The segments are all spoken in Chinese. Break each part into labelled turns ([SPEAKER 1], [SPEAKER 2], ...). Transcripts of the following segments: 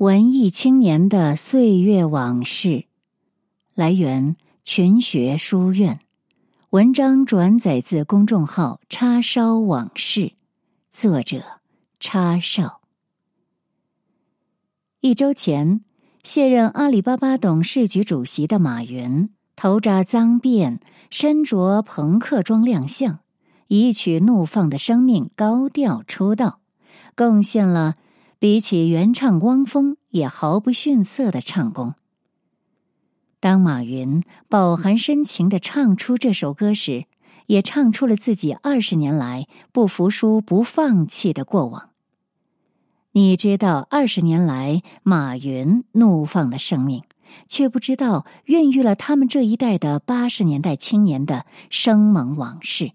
[SPEAKER 1] 文艺青年的岁月往事，来源群学书院。文章转载自公众号“叉烧往事”，作者叉烧。一周前，卸任阿里巴巴董事局主席的马云，头扎脏辫，身着朋克装亮相，以曲《怒放的生命》高调出道，贡献了比起原唱汪峰也毫不逊色的唱功。当马云饱含深情的唱出这首歌时，也唱出了自己二十年来不服输、不放弃的过往。你知道二十年来马云怒放的生命，却不知道孕育了他们这一代的八十年代青年的生猛往事。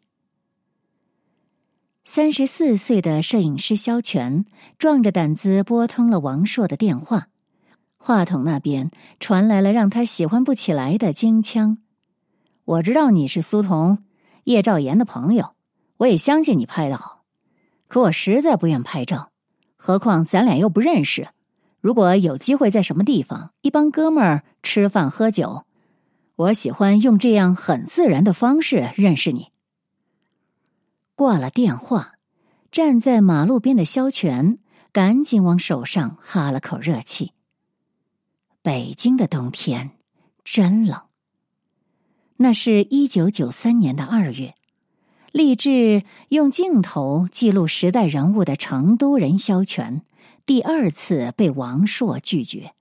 [SPEAKER 1] 三十四岁的摄影师肖全壮着胆子拨通了王朔的电话。话筒那边传来了让他喜欢不起来的京腔。我知道你是苏童、叶兆言的朋友，我也相信你拍的好，可我实在不愿拍照。何况咱俩又不认识。如果有机会在什么地方一帮哥们儿吃饭喝酒，我喜欢用这样很自然的方式认识你。挂了电话，站在马路边的萧全赶紧往手上哈了口热气。北京的冬天真冷。那是一九九三年的二月，立志用镜头记录时代人物的成都人萧全，第二次被王朔拒绝。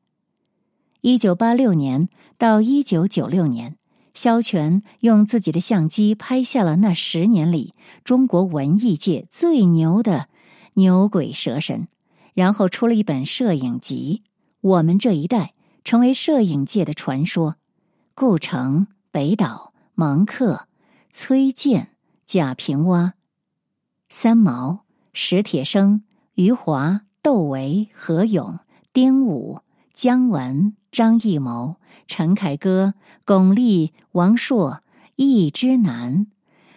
[SPEAKER 1] 一九八六年到一九九六年，萧全用自己的相机拍下了那十年里中国文艺界最牛的牛鬼蛇神，然后出了一本摄影集《我们这一代》。成为摄影界的传说，顾城、北岛、芒克、崔健、贾平凹、三毛、史铁生、余华、窦唯、何勇、丁武、姜文、张艺谋、陈凯歌、巩俐、王朔、易之南，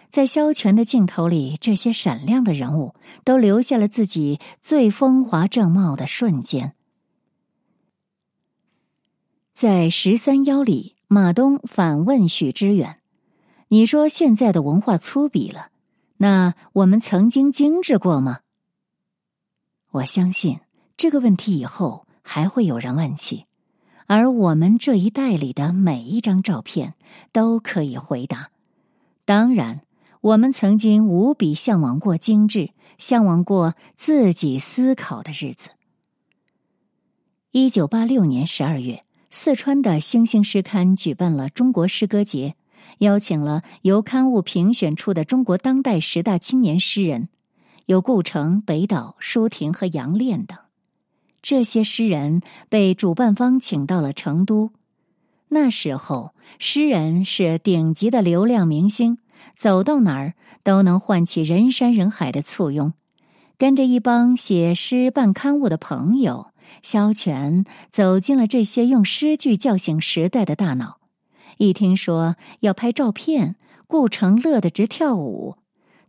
[SPEAKER 1] 在萧全的镜头里，这些闪亮的人物都留下了自己最风华正茂的瞬间。在十三邀里，马东反问许知远：“你说现在的文化粗鄙了，那我们曾经精致过吗？”我相信这个问题以后还会有人问起，而我们这一代里的每一张照片都可以回答。当然，我们曾经无比向往过精致，向往过自己思考的日子。一九八六年十二月。四川的星星诗刊举办了中国诗歌节，邀请了由刊物评选出的中国当代十大青年诗人，有顾城、北岛、舒婷和杨炼等。这些诗人被主办方请到了成都。那时候，诗人是顶级的流量明星，走到哪儿都能唤起人山人海的簇拥。跟着一帮写诗办刊物的朋友。萧全走进了这些用诗句叫醒时代的大脑，一听说要拍照片，顾城乐得直跳舞。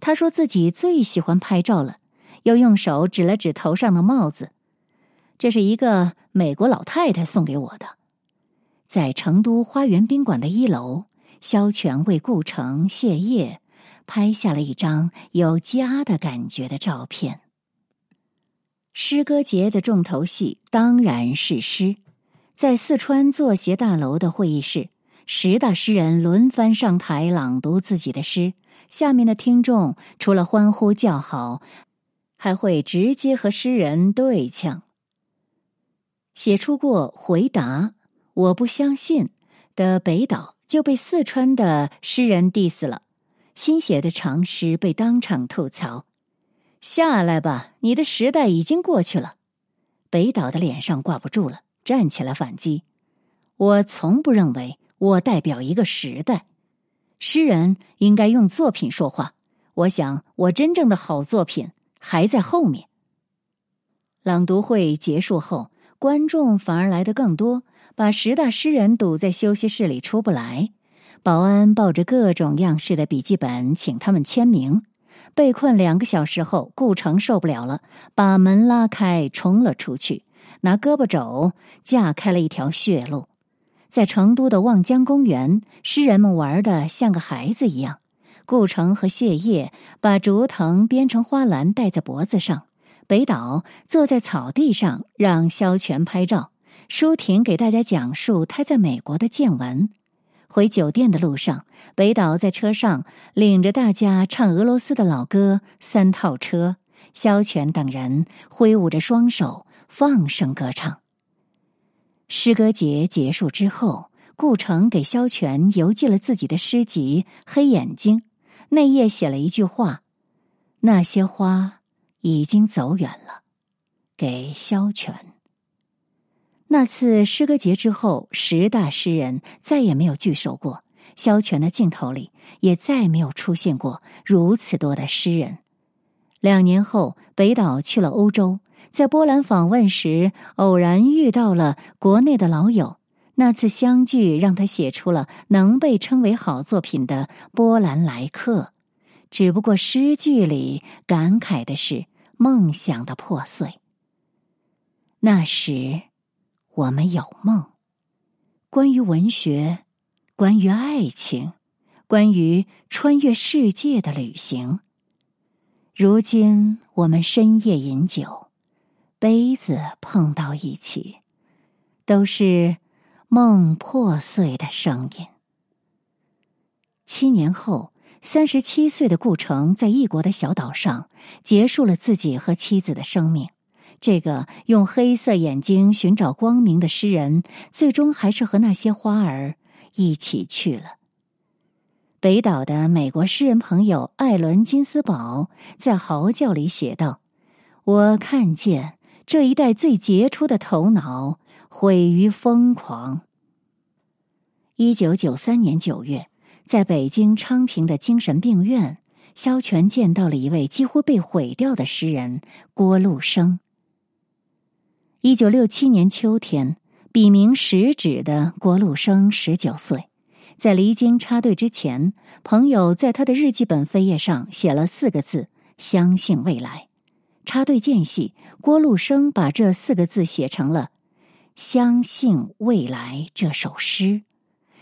[SPEAKER 1] 他说自己最喜欢拍照了，又用手指了指头上的帽子，这是一个美国老太太送给我的。在成都花园宾馆的一楼，萧全为顾城谢业，拍下了一张有家的感觉的照片。诗歌节的重头戏当然是诗，在四川作协大楼的会议室，十大诗人轮番上台朗读自己的诗。下面的听众除了欢呼叫好，还会直接和诗人对呛。写出过《回答我不相信》的北岛就被四川的诗人 diss 了，新写的长诗被当场吐槽。下来吧，你的时代已经过去了。北岛的脸上挂不住了，站起来反击。我从不认为我代表一个时代，诗人应该用作品说话。我想，我真正的好作品还在后面。朗读会结束后，观众反而来的更多，把十大诗人堵在休息室里出不来。保安抱着各种样式的笔记本，请他们签名。被困两个小时后，顾城受不了了，把门拉开，冲了出去，拿胳膊肘架开了一条血路。在成都的望江公园，诗人们玩的像个孩子一样。顾城和谢烨把竹藤编成花篮戴在脖子上，北岛坐在草地上让萧全拍照，舒婷给大家讲述他在美国的见闻。回酒店的路上，北岛在车上领着大家唱俄罗斯的老歌《三套车》，萧全等人挥舞着双手放声歌唱。诗歌节结束之后，顾城给萧全邮寄了自己的诗集《黑眼睛》。内页写了一句话：“那些花已经走远了。”给萧全。那次诗歌节之后，十大诗人再也没有聚首过，萧全的镜头里也再没有出现过如此多的诗人。两年后，北岛去了欧洲，在波兰访问时，偶然遇到了国内的老友。那次相聚让他写出了能被称为好作品的《波兰来客》，只不过诗句里感慨的是梦想的破碎。那时，我们有梦，关于文学，关于爱情，关于穿越世界的旅行。如今，我们深夜饮酒，杯子碰到一起，都是。梦破碎的声音。七年后，三十七岁的顾城在异国的小岛上结束了自己和妻子的生命。这个用黑色眼睛寻找光明的诗人，最终还是和那些花儿一起去了。北岛的美国诗人朋友艾伦金斯堡在嚎叫里写道：“我看见这一代最杰出的头脑。”毁于疯狂。一九九三年九月，在北京昌平的精神病院，萧全见到了一位几乎被毁掉的诗人郭路生。一九六七年秋天，笔名食指的郭路生十九岁，在离京插队之前，朋友在他的日记本扉页上写了四个字：“相信未来。”插队间隙，郭路生把这四个字写成了。相信未来这首诗，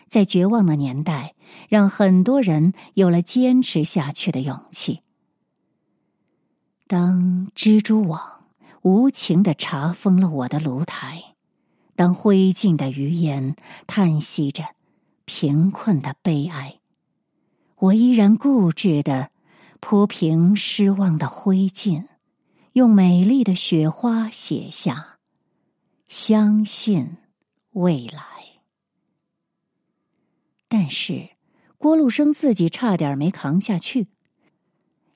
[SPEAKER 1] 在绝望的年代，让很多人有了坚持下去的勇气。当蜘蛛网无情的查封了我的炉台，当灰烬的余烟叹息着贫困的悲哀，我依然固执的铺平失望的灰烬，用美丽的雪花写下。相信未来，但是郭路生自己差点没扛下去。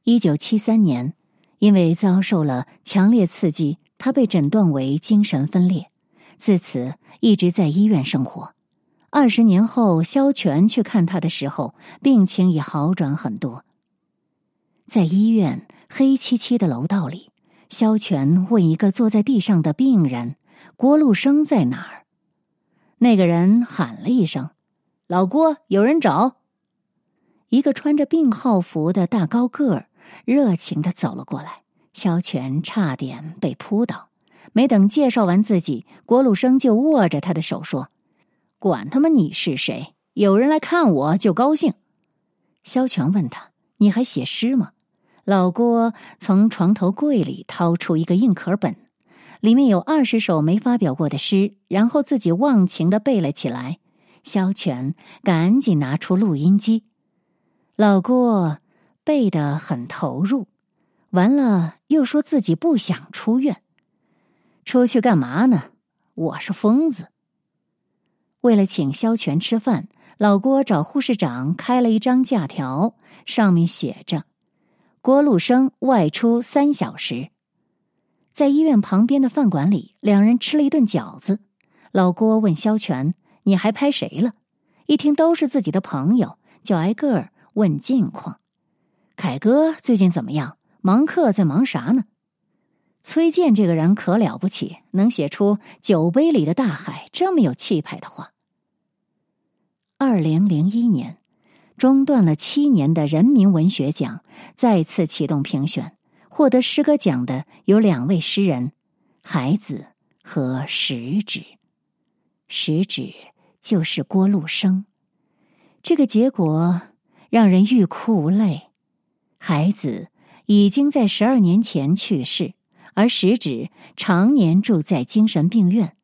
[SPEAKER 1] 一九七三年，因为遭受了强烈刺激，他被诊断为精神分裂，自此一直在医院生活。二十年后，萧全去看他的时候，病情已好转很多。在医院黑漆漆的楼道里，萧全问一个坐在地上的病人。郭路生在哪儿？那个人喊了一声：“老郭，有人找。”一个穿着病号服的大高个儿热情的走了过来，萧全差点被扑倒。没等介绍完自己，郭鲁生就握着他的手说：“管他妈你是谁，有人来看我就高兴。”萧全问他：“你还写诗吗？”老郭从床头柜里掏出一个硬壳本。里面有二十首没发表过的诗，然后自己忘情的背了起来。萧全赶紧拿出录音机，老郭背得很投入，完了又说自己不想出院，出去干嘛呢？我是疯子。为了请萧全吃饭，老郭找护士长开了一张假条，上面写着：“郭路生外出三小时。”在医院旁边的饭馆里，两人吃了一顿饺子。老郭问萧全：“你还拍谁了？”一听都是自己的朋友，就挨个儿问近况。凯哥最近怎么样？芒克在忙啥呢？崔健这个人可了不起，能写出酒杯里的大海这么有气派的话。二零零一年，中断了七年的人民文学奖再次启动评选。获得诗歌奖的有两位诗人，海子和食指，食指就是郭路生。这个结果让人欲哭无泪。孩子已经在十二年前去世，而食指常年住在精神病院。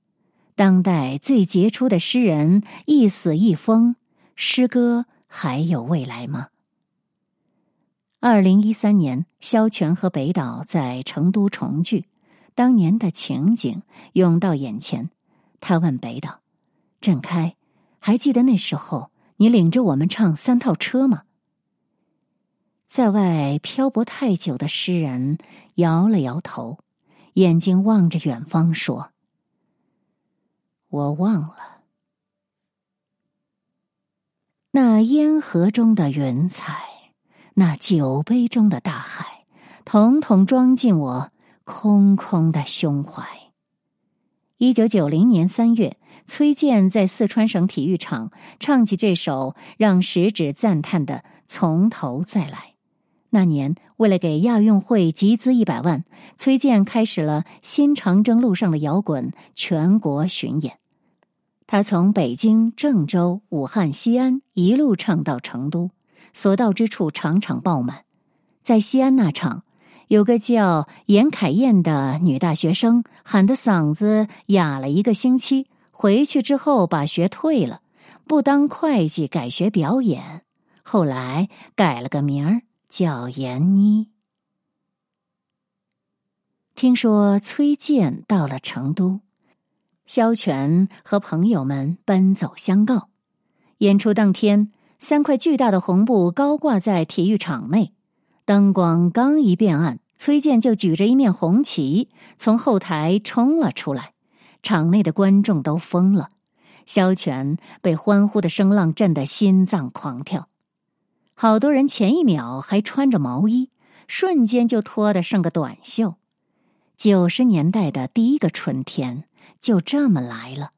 [SPEAKER 1] 当代最杰出的诗人一死一疯，诗歌还有未来吗？二零一三年，萧全和北岛在成都重聚，当年的情景涌到眼前。他问北岛：“振开，还记得那时候你领着我们唱三套车吗？”在外漂泊太久的诗人摇了摇头，眼睛望着远方说。我忘了，那烟盒中的云彩，那酒杯中的大海，统统装进我空空的胸怀。一九九零年三月，崔健在四川省体育场唱起这首让食指赞叹的《从头再来》。那年，为了给亚运会集资一百万，崔健开始了新长征路上的摇滚全国巡演。他从北京、郑州、武汉、西安一路唱到成都，所到之处场场爆满。在西安那场，有个叫严凯燕的女大学生喊的嗓子哑了一个星期，回去之后把学退了，不当会计，改学表演，后来改了个名儿。叫闫妮。听说崔健到了成都，萧全和朋友们奔走相告。演出当天，三块巨大的红布高挂在体育场内，灯光刚一变暗，崔健就举着一面红旗从后台冲了出来，场内的观众都疯了。萧全被欢呼的声浪震得心脏狂跳。好多人前一秒还穿着毛衣，瞬间就脱得剩个短袖。九十年代的第一个春天就这么来了。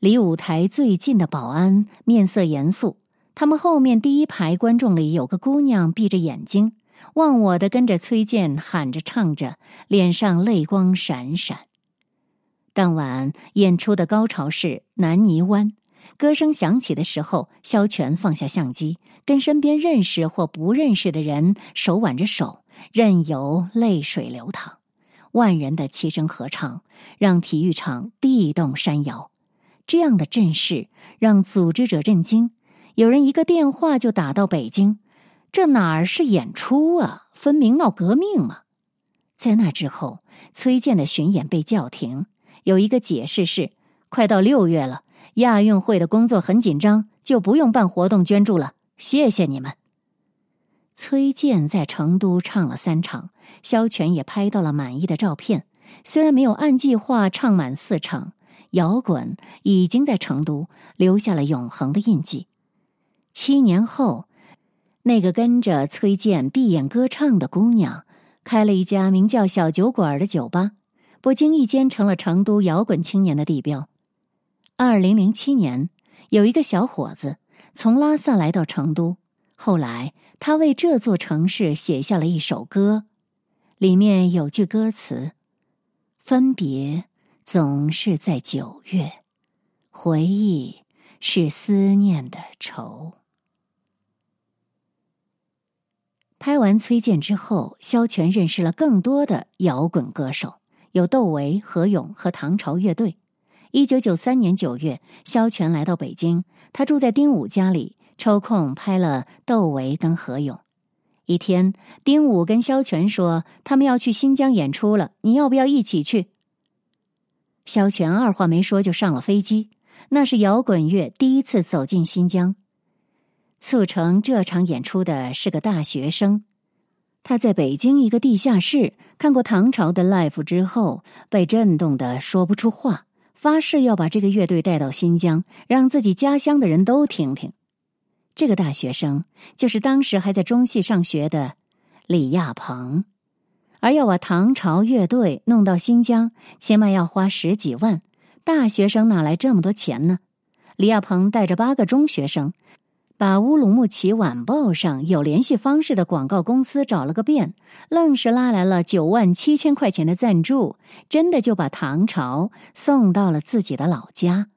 [SPEAKER 1] 离舞台最近的保安面色严肃，他们后面第一排观众里有个姑娘闭着眼睛，忘我的跟着崔健喊着唱着，脸上泪光闪闪。当晚演出的高潮是南泥湾。歌声响起的时候，萧全放下相机，跟身边认识或不认识的人手挽着手，任由泪水流淌。万人的齐声合唱，让体育场地动山摇。这样的阵势让组织者震惊。有人一个电话就打到北京，这哪儿是演出啊？分明闹革命嘛！在那之后，崔健的巡演被叫停。有一个解释是：快到六月了。亚运会的工作很紧张，就不用办活动捐助了。谢谢你们。崔健在成都唱了三场，萧全也拍到了满意的照片。虽然没有按计划唱满四场，摇滚已经在成都留下了永恒的印记。七年后，那个跟着崔健闭眼歌唱的姑娘，开了一家名叫“小酒馆”的酒吧，不经意间成了成都摇滚青年的地标。二零零七年，有一个小伙子从拉萨来到成都。后来，他为这座城市写下了一首歌，里面有句歌词：“分别总是在九月，回忆是思念的愁。”拍完崔健之后，萧全认识了更多的摇滚歌手，有窦唯、何勇和唐朝乐队。一九九三年九月，萧全来到北京，他住在丁武家里，抽空拍了窦唯跟何勇。一天，丁武跟萧全说，他们要去新疆演出了，你要不要一起去？萧全二话没说就上了飞机。那是摇滚乐第一次走进新疆。促成这场演出的是个大学生，他在北京一个地下室看过唐朝的 life 之后，被震动的说不出话。发誓要把这个乐队带到新疆，让自己家乡的人都听听。这个大学生就是当时还在中戏上学的李亚鹏，而要把唐朝乐队弄到新疆，起码要花十几万。大学生哪来这么多钱呢？李亚鹏带着八个中学生，把乌鲁木齐晚报上有联系方式的广告公司找了个遍，愣是拉来了九万七千块钱的赞助，真的就把唐朝送到了自己的老家。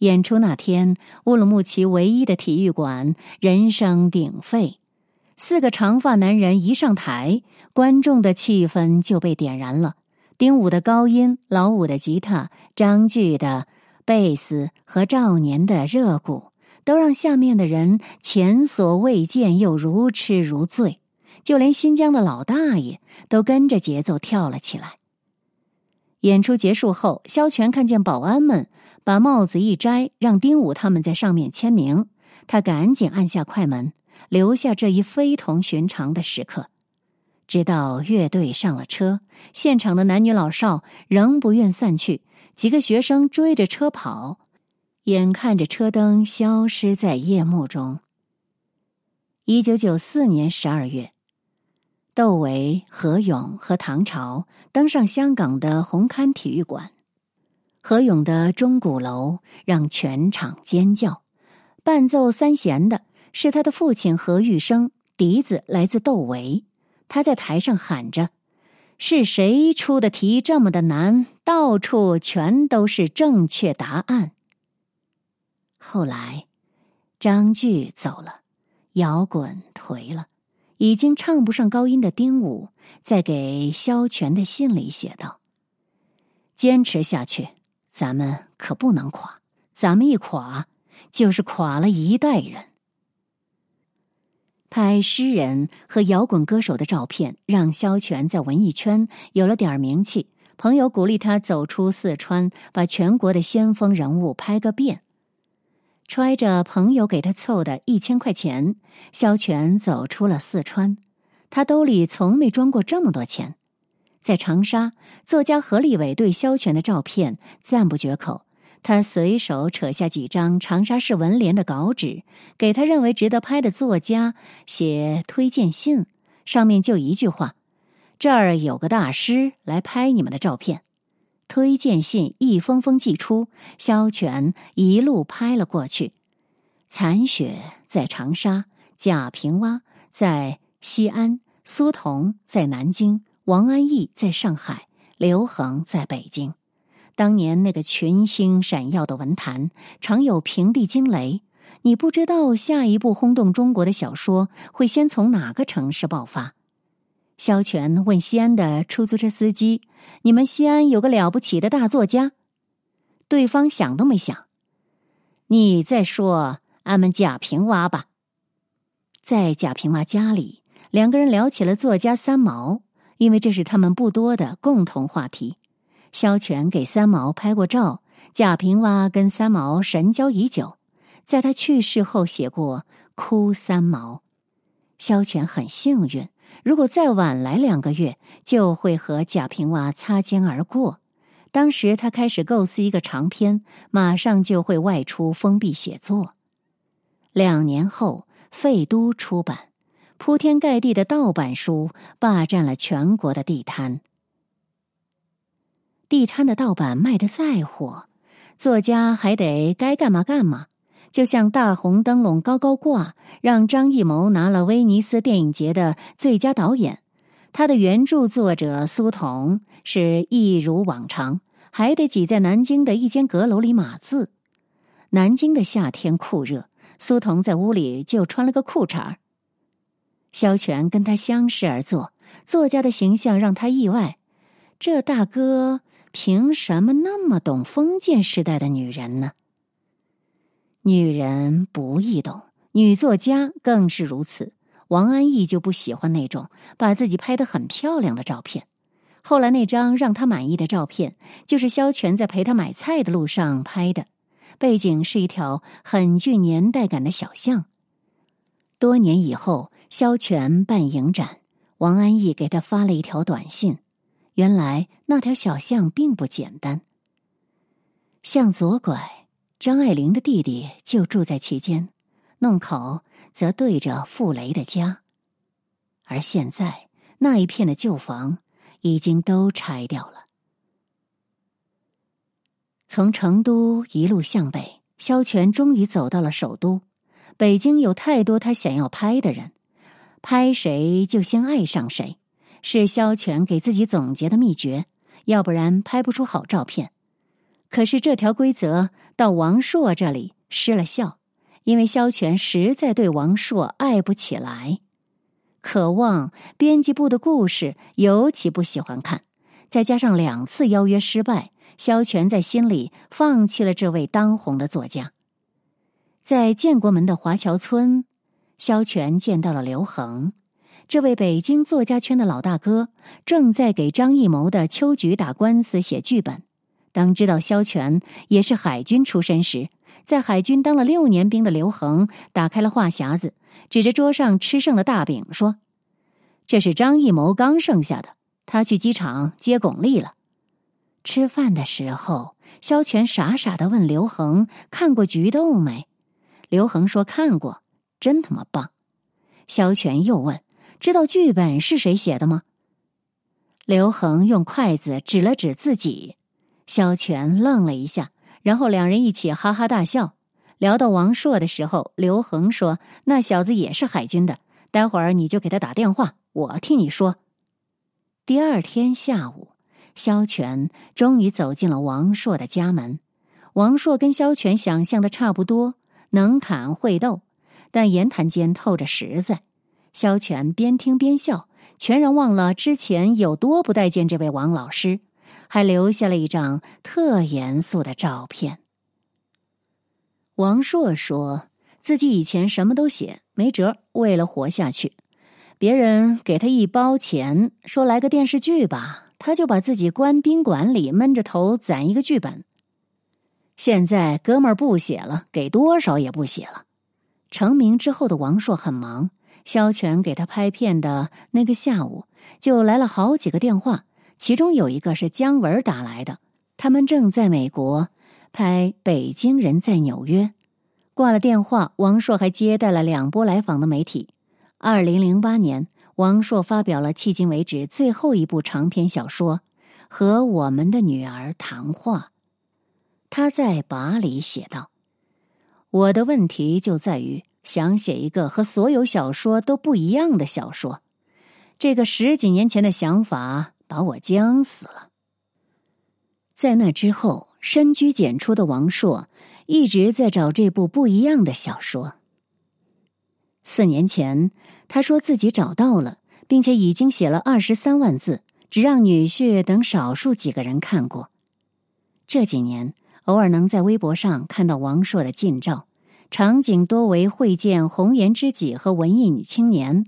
[SPEAKER 1] 演出那天，乌鲁木齐唯一的体育馆人声鼎沸，四个长发男人一上台，观众的气氛就被点燃了。丁武的高音，老五的吉他，张炬的贝斯和赵年的热鼓。都让下面的人前所未见，又如痴如醉，就连新疆的老大爷都跟着节奏跳了起来。演出结束后，萧全看见保安们把帽子一摘，让丁武他们在上面签名，他赶紧按下快门，留下这一非同寻常的时刻。直到乐队上了车，现场的男女老少仍不愿散去，几个学生追着车跑。眼看着车灯消失在夜幕中。一九九四年十二月，窦唯、何勇和唐朝登上香港的红磡体育馆。何勇的钟鼓楼让全场尖叫，伴奏三弦的是他的父亲何玉生，笛子来自窦唯。他在台上喊着：“是谁出的题这么的难？到处全都是正确答案。”后来，张炬走了，摇滚颓了，已经唱不上高音的丁武，在给萧全的信里写道：“坚持下去，咱们可不能垮。咱们一垮，就是垮了一代人。”拍诗人和摇滚歌手的照片，让萧全在文艺圈有了点名气。朋友鼓励他走出四川，把全国的先锋人物拍个遍。揣着朋友给他凑的一千块钱，萧全走出了四川。他兜里从没装过这么多钱。在长沙，作家何立伟对萧全的照片赞不绝口。他随手扯下几张长沙市文联的稿纸，给他认为值得拍的作家写推荐信，上面就一句话：“这儿有个大师来拍你们的照片。”推荐信一封封寄出，萧全一路拍了过去。残雪在长沙，贾平凹在西安，苏童在南京，王安忆在上海，刘恒在北京。当年那个群星闪耀的文坛，常有平地惊雷。你不知道下一部轰动中国的小说会先从哪个城市爆发。萧全问西安的出租车司机：“你们西安有个了不起的大作家？”对方想都没想：“你再说俺们贾平凹吧。”在贾平凹家里，两个人聊起了作家三毛，因为这是他们不多的共同话题。萧全给三毛拍过照，贾平凹跟三毛神交已久，在他去世后写过《哭三毛》。萧全很幸运。如果再晚来两个月，就会和贾平凹擦肩而过。当时他开始构思一个长篇，马上就会外出封闭写作。两年后，废都出版，铺天盖地的盗版书霸占了全国的地摊。地摊的盗版卖的再火，作家还得该干嘛干嘛。就像大红灯笼高高挂，让张艺谋拿了威尼斯电影节的最佳导演。他的原著作者苏童是一如往常，还得挤在南京的一间阁楼里码字。南京的夏天酷热，苏童在屋里就穿了个裤衩儿。萧全跟他相视而坐，作家的形象让他意外。这大哥凭什么那么懂封建时代的女人呢？女人不易懂，女作家更是如此。王安忆就不喜欢那种把自己拍得很漂亮的照片。后来那张让他满意的照片，就是萧全在陪他买菜的路上拍的，背景是一条很具年代感的小巷。多年以后，萧全办影展，王安忆给他发了一条短信。原来那条小巷并不简单，向左拐。张爱玲的弟弟就住在其间，弄口则对着傅雷的家，而现在那一片的旧房已经都拆掉了。从成都一路向北，萧全终于走到了首都。北京有太多他想要拍的人，拍谁就先爱上谁，是萧全给自己总结的秘诀，要不然拍不出好照片。可是这条规则到王朔这里失了效，因为萧全实在对王朔爱不起来，渴望编辑部的故事尤其不喜欢看，再加上两次邀约失败，萧全在心里放弃了这位当红的作家。在建国门的华侨村，萧全见到了刘恒，这位北京作家圈的老大哥，正在给张艺谋的《秋菊》打官司写剧本。当知道萧全也是海军出身时，在海军当了六年兵的刘恒打开了话匣子，指着桌上吃剩的大饼说：“这是张艺谋刚剩下的，他去机场接巩俐了。”吃饭的时候，萧全傻傻的问刘恒：“看过《菊豆》没？”刘恒说：“看过，真他妈棒。”萧全又问：“知道剧本是谁写的吗？”刘恒用筷子指了指自己。萧全愣了一下，然后两人一起哈哈大笑。聊到王朔的时候，刘恒说：“那小子也是海军的，待会儿你就给他打电话，我替你说。”第二天下午，萧全终于走进了王朔的家门。王朔跟萧全想象的差不多。能侃会斗，但言谈间透着实在。萧全边听边笑，全然忘了之前有多不待见这位王老师，还留下了一张特严肃的照片。王朔说自己以前什么都写，没辙，为了活下去，别人给他一包钱，说来个电视剧吧，他就把自己关宾馆里闷着头攒一个剧本。现在哥们儿不写了，给多少也不写了。成名之后的王朔很忙，肖全给他拍片的那个下午，就来了好几个电话，其中有一个是姜文打来的，他们正在美国拍《北京人在纽约》。挂了电话，王朔还接待了两波来访的媒体。二零零八年，王朔发表了迄今为止最后一部长篇小说《和我们的女儿谈话》。他在跋里写道：“我的问题就在于想写一个和所有小说都不一样的小说。这个十几年前的想法把我僵死了。在那之后，深居简出的王朔一直在找这部不一样的小说。四年前，他说自己找到了，并且已经写了二十三万字，只让女婿等少数几个人看过。这几年。”偶尔能在微博上看到王朔的近照，场景多为会见红颜知己和文艺女青年。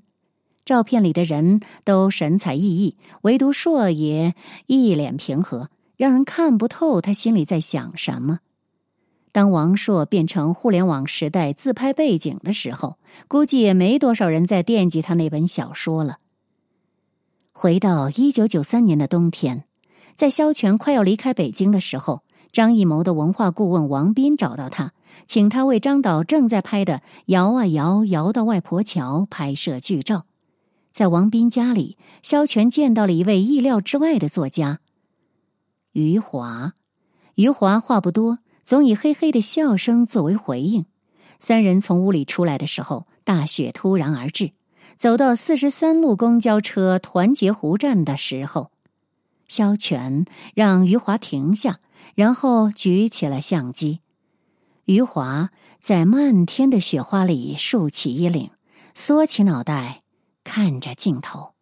[SPEAKER 1] 照片里的人都神采奕奕，唯独朔爷一脸平和，让人看不透他心里在想什么。当王朔变成互联网时代自拍背景的时候，估计也没多少人在惦记他那本小说了。回到一九九三年的冬天，在萧全快要离开北京的时候。张艺谋的文化顾问王斌找到他，请他为张导正在拍的《摇啊摇，摇到外婆桥》拍摄剧照。在王斌家里，萧全见到了一位意料之外的作家——余华。余华话不多，总以嘿嘿的笑声作为回应。三人从屋里出来的时候，大雪突然而至。走到四十三路公交车团结湖站的时候，萧全让余华停下。然后举起了相机，余华在漫天的雪花里竖起衣领，缩起脑袋看着镜头。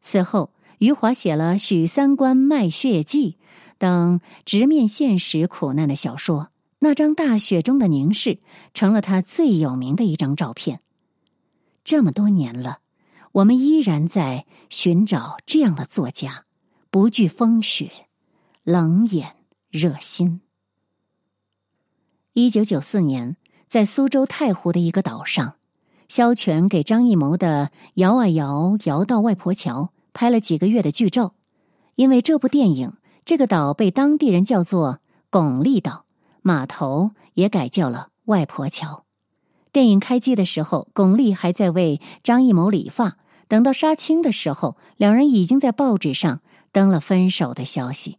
[SPEAKER 1] 此后，余华写了《许三观卖血记》等直面现实苦难的小说。那张大雪中的凝视，成了他最有名的一张照片。这么多年了，我们依然在寻找这样的作家，不惧风雪，冷眼。热心。一九九四年，在苏州太湖的一个岛上，萧全给张艺谋的《摇啊摇，摇到外婆桥》拍了几个月的剧照。因为这部电影，这个岛被当地人叫做巩俐岛，码头也改叫了外婆桥。电影开机的时候，巩俐还在为张艺谋理发。等到杀青的时候，两人已经在报纸上登了分手的消息。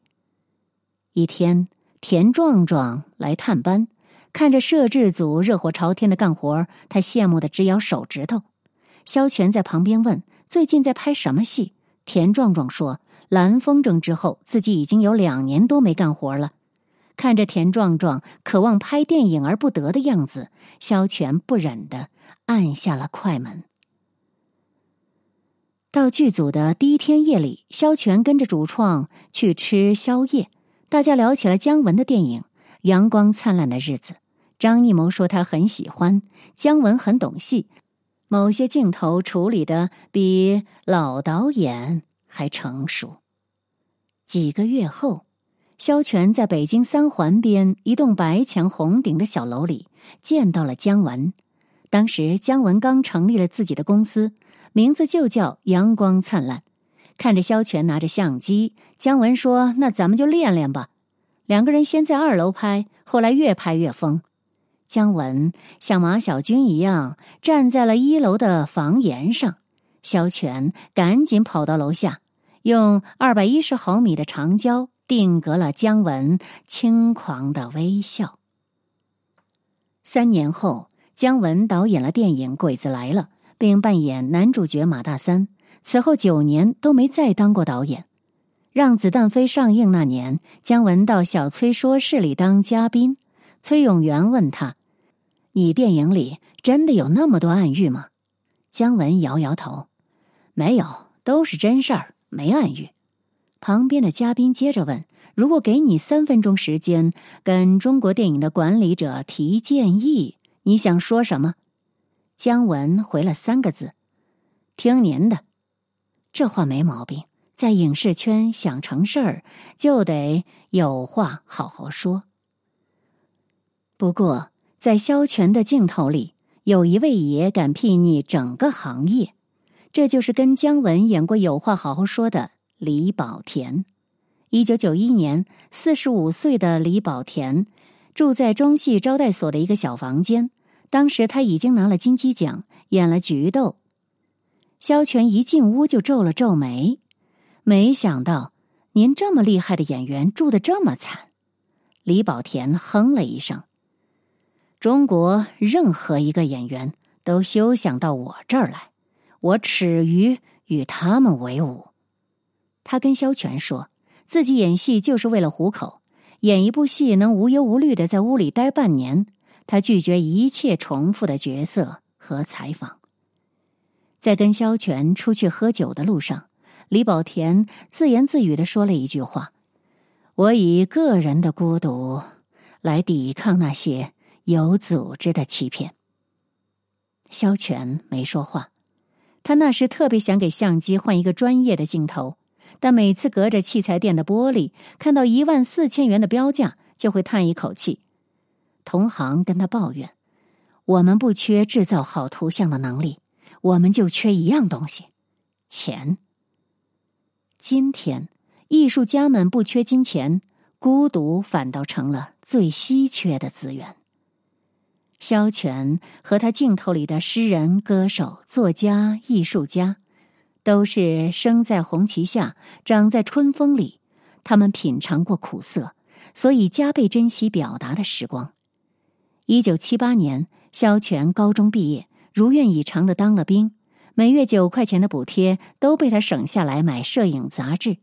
[SPEAKER 1] 一天，田壮壮来探班，看着摄制组热火朝天的干活，他羡慕的直咬手指头。萧全在旁边问：“最近在拍什么戏？”田壮壮说：“蓝风筝之后，自己已经有两年多没干活了。”看着田壮壮渴望拍电影而不得的样子，萧全不忍的按下了快门。到剧组的第一天夜里，萧全跟着主创去吃宵夜，大家聊起了姜文的电影《阳光灿烂的日子》。张艺谋说他很喜欢姜文，很懂戏，某些镜头处理的比老导演还成熟。几个月后，萧全在北京三环边一栋白墙红顶的小楼里见到了姜文。当时姜文刚成立了自己的公司。名字就叫阳光灿烂。看着萧全拿着相机，姜文说：“那咱们就练练吧。”两个人先在二楼拍，后来越拍越疯。姜文像马小军一样站在了一楼的房檐上，萧全赶紧跑到楼下，用二百一十毫米的长焦定格了姜文轻狂的微笑。三年后，姜文导演了电影《鬼子来了》。并扮演男主角马大三，此后九年都没再当过导演。《让子弹飞》上映那年，姜文到小崔说事里当嘉宾，崔永元问他：“你电影里真的有那么多暗喻吗？”姜文摇摇头：“没有，都是真事儿，没暗喻。”旁边的嘉宾接着问：“如果给你三分钟时间，跟中国电影的管理者提建议，你想说什么？”姜文回了三个字：“听您的。”这话没毛病，在影视圈想成事儿，就得有话好好说。不过，在萧全的镜头里，有一位爷敢睥睨整个行业，这就是跟姜文演过《有话好好说》的李保田。一九九一年，四十五岁的李保田住在中戏招待所的一个小房间。当时他已经拿了金鸡奖，演了《菊豆》。萧全一进屋就皱了皱眉，没想到您这么厉害的演员住的这么惨。李保田哼了一声：“中国任何一个演员都休想到我这儿来，我耻于与他们为伍。”他跟萧全说自己演戏就是为了糊口，演一部戏能无忧无虑的在屋里待半年。他拒绝一切重复的角色和采访。在跟萧全出去喝酒的路上，李保田自言自语的说了一句话：“我以个人的孤独来抵抗那些有组织的欺骗。”萧全没说话，他那时特别想给相机换一个专业的镜头，但每次隔着器材店的玻璃看到一万四千元的标价，就会叹一口气。同行跟他抱怨：“我们不缺制造好图像的能力，我们就缺一样东西——钱。”今天，艺术家们不缺金钱，孤独反倒成了最稀缺的资源。萧全和他镜头里的诗人、歌手、作家、艺术家，都是生在红旗下，长在春风里。他们品尝过苦涩，所以加倍珍惜表达的时光。一九七八年，萧全高中毕业，如愿以偿的当了兵，每月九块钱的补贴都被他省下来买摄影杂志。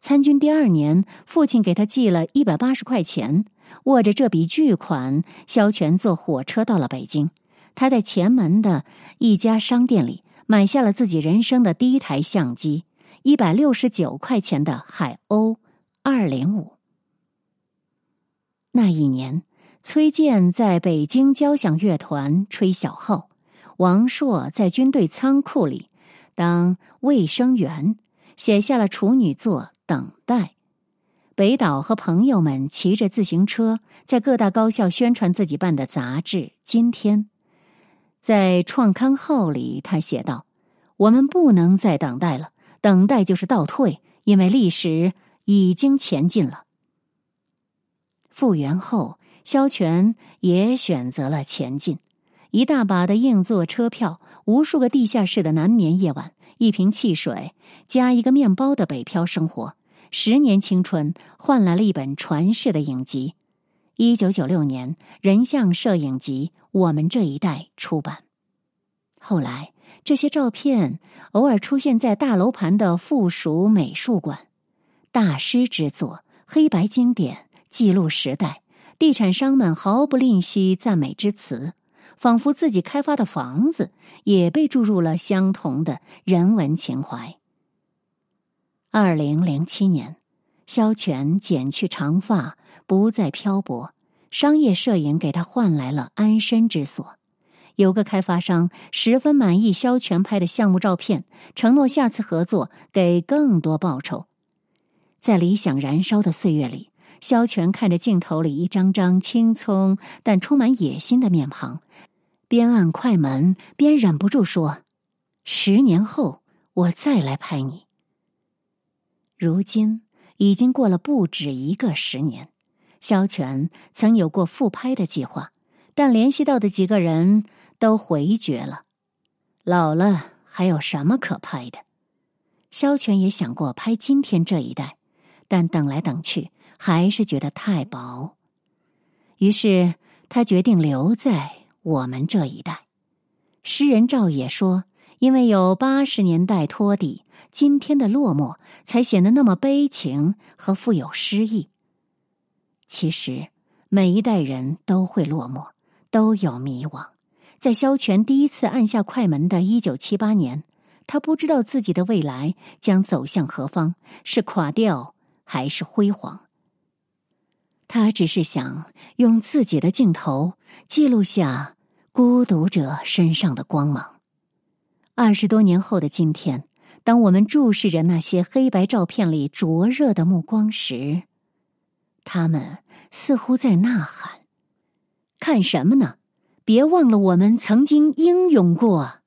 [SPEAKER 1] 参军第二年，父亲给他寄了一百八十块钱，握着这笔巨款，萧全坐火车到了北京。他在前门的一家商店里买下了自己人生的第一台相机，一百六十九块钱的海鸥二零五。那一年。崔健在北京交响乐团吹小号，王朔在军队仓库里当卫生员，写下了处女作《等待》。北岛和朋友们骑着自行车在各大高校宣传自己办的杂志《今天》。在创刊号里，他写道：“我们不能再等待了，等待就是倒退，因为历史已经前进了。”复原后。萧全也选择了前进，一大把的硬座车票，无数个地下室的难眠夜晚，一瓶汽水加一个面包的北漂生活，十年青春换来了一本传世的影集。一九九六年，人像摄影集《我们这一代》出版。后来，这些照片偶尔出现在大楼盘的附属美术馆。大师之作，黑白经典，记录时代。地产商们毫不吝惜赞美之词，仿佛自己开发的房子也被注入了相同的人文情怀。二零零七年，萧全剪去长发。不再漂泊，商业摄影给他换来了安身之所。有个开发商十分满意肖全拍的项目照片，承诺下次合作给更多报酬。在理想燃烧的岁月里，肖全看着镜头里一张张青葱但充满野心的面庞，边按快门边忍不住说：“十年后我再来拍你。”如今已经过了不止一个十年。萧全曾有过复拍的计划，但联系到的几个人都回绝了。老了还有什么可拍的？萧全也想过拍今天这一代，但等来等去还是觉得太薄。于是他决定留在我们这一代。诗人赵野说：“因为有八十年代托底，今天的落寞才显得那么悲情和富有诗意。”其实，每一代人都会落寞，都有迷惘。在萧全第一次按下快门的一九七八年，他不知道自己的未来将走向何方，是垮掉还是辉煌。他只是想用自己的镜头记录下孤独者身上的光芒。二十多年后的今天，当我们注视着那些黑白照片里灼热的目光时，他们似乎在呐喊：“看什么呢？别忘了我们曾经英勇过。”